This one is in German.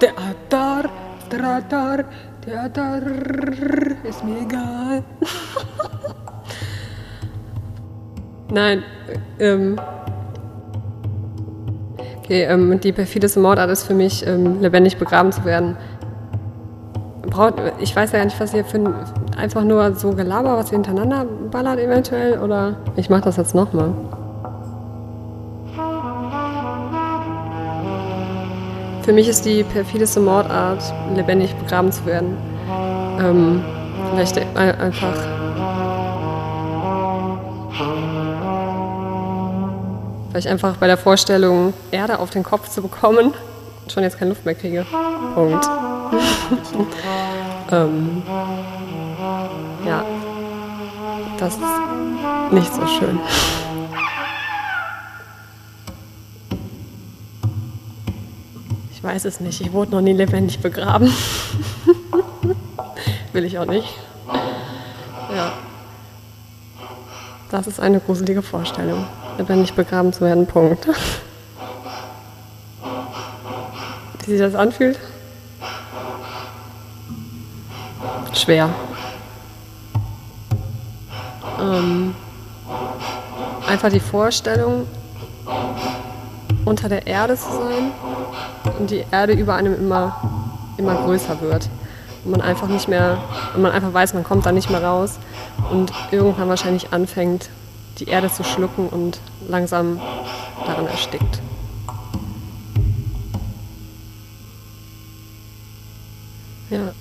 Theater, Theater, Theater, ist mir egal. Nein, ähm. Okay, ähm, die perfideste Mordart ist für mich, ähm, lebendig begraben zu werden. Braut, ich weiß ja nicht, was ihr für ein, einfach nur so Gelaber, was ihr hintereinander ballert eventuell, oder ich mach das jetzt nochmal. Für mich ist die perfideste Mordart, lebendig begraben zu werden. Ähm, weil einfach weil ich einfach bei der Vorstellung, Erde auf den Kopf zu bekommen, schon jetzt keine Luft mehr kriege. Punkt. ähm, ja, das ist nicht so schön. Ich weiß es nicht. Ich wurde noch nie lebendig begraben. Will ich auch nicht. Ja. Das ist eine gruselige Vorstellung. Lebendig begraben zu werden, Punkt. Wie sich das anfühlt? Schwer. Ähm, einfach die Vorstellung, unter der Erde zu sein und die Erde über einem immer, immer größer wird. Und man einfach nicht mehr, und man einfach weiß, man kommt da nicht mehr raus und irgendwann wahrscheinlich anfängt, die Erde zu schlucken und langsam daran erstickt. Ja.